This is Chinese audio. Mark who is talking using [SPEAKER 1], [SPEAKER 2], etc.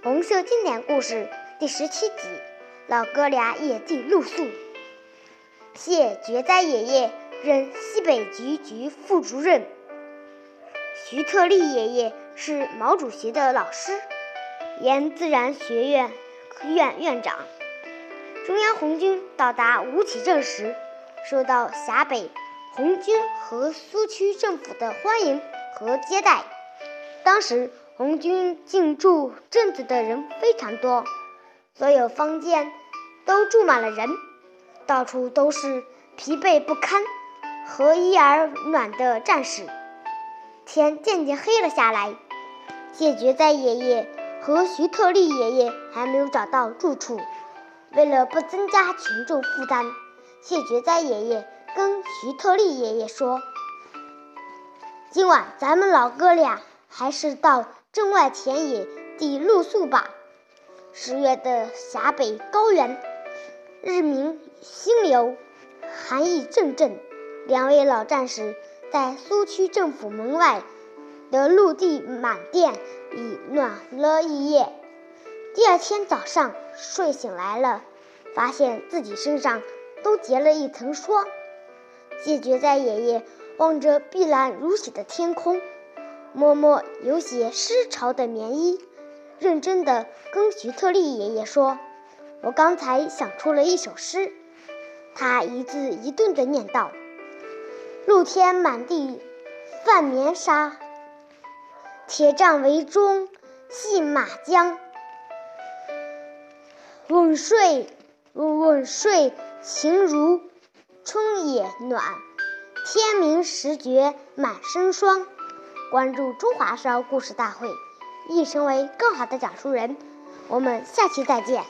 [SPEAKER 1] 红色经典故事第十七集《老哥俩野地露宿》。谢觉哉爷爷任西北局局副主任，徐特立爷爷是毛主席的老师，原自然学院院院长。中央红军到达吴起镇时，受到陕北红军和苏区政府的欢迎。和接待，当时红军进驻镇子的人非常多，所有房间都住满了人，到处都是疲惫不堪和衣而暖的战士。天渐渐黑了下来，谢觉哉爷爷和徐特立爷爷还没有找到住处。为了不增加群众负担，谢觉哉爷爷跟徐特立爷爷说。今晚咱们老哥俩还是到镇外田野地露宿吧。十月的陕北高原，日明星流，寒意阵阵。两位老战士在苏区政府门外的陆地满垫已暖了一夜。第二天早上睡醒来了，发现自己身上都结了一层霜。谢绝哉爷爷。望着碧蓝如洗的天空，摸摸有些湿潮的棉衣，认真地跟徐特立爷爷说：“我刚才想出了一首诗。”他一字一顿地念道：“露天满地泛棉纱，铁杖围中系马缰。稳睡，稳睡，情如春也暖。”天明时觉满身霜。关注中华少儿故事大会，一成为更好的讲述人。我们下期再见。